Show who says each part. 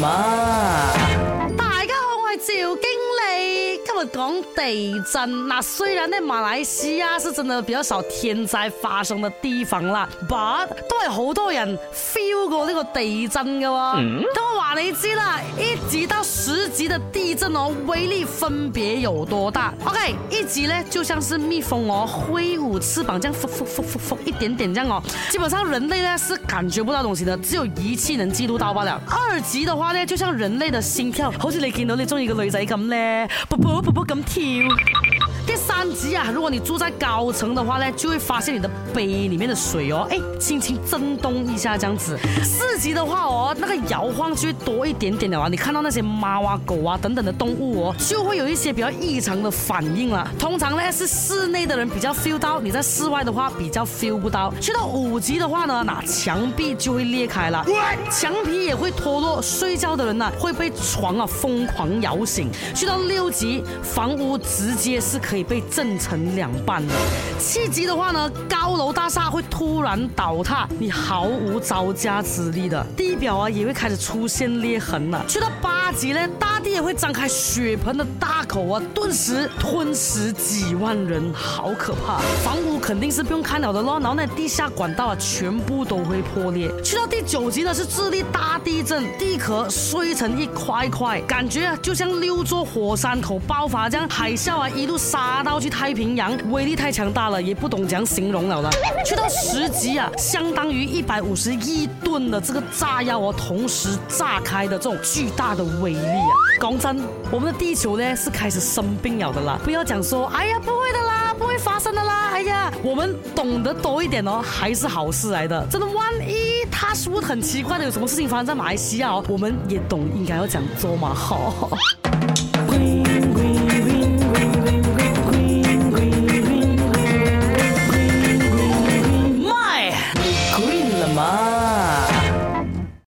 Speaker 1: my 讲地震，嗱虽然呢马来西亚是真的比较少天灾发生的地方啦，but 都系好多人 feel 过呢个地震噶喎。咁我话你知啦，一级到十级的地震哦，威力分别有多大？OK，一级呢就像是蜜蜂哦挥舞翅膀这样，拂拂拂拂拂一点点这样哦，基本上人类呢是感觉不到东西的，只有仪器能记录到罢了。二级的话呢，就像人类的心跳，好似你见到你中意嘅女仔咁咧，不不不。不敢跳。第三级啊，如果你住在高层的话呢，就会发现你的杯里面的水哦，哎，轻轻震动一下这样子。四级的话哦，那个摇晃就会多一点点的啊，你看到那些猫啊、狗啊等等的动物哦，就会有一些比较异常的反应了。通常呢是室内的人比较 feel 到，你在室外的话比较 feel 不到。去到五级的话呢，那墙壁就会裂开了，墙皮也会脱落，睡觉的人呢会被床啊疯狂摇醒。去到六级，房屋直接是可以。被震成两半了。气急的话呢，高楼大厦会突然倒塌，你毫无招架之力的，地表啊也会开始出现裂痕了。去到八。级呢，大地也会张开血盆的大口啊，顿时吞食几万人，好可怕！房屋肯定是不用看了的咯，然后那地下管道啊，全部都会破裂。去到第九级呢，是智利大地震，地壳碎成一块块，感觉啊就像六座火山口爆发这样，海啸啊一路杀到去太平洋，威力太强大了，也不懂怎样形容了的。去到十级啊，相当于一百五十亿吨的这个炸药啊，同时炸开的这种巨大的。威力啊！讲真，我们的地球呢是开始生病了的啦。不要讲说，哎呀，不会的啦，不会发生的啦。哎呀，我们懂得多一点哦，还是好事来的。真的，万一他说很奇怪的，有什么事情发生在马来西亚，我们也懂，应该要讲做嘛，好。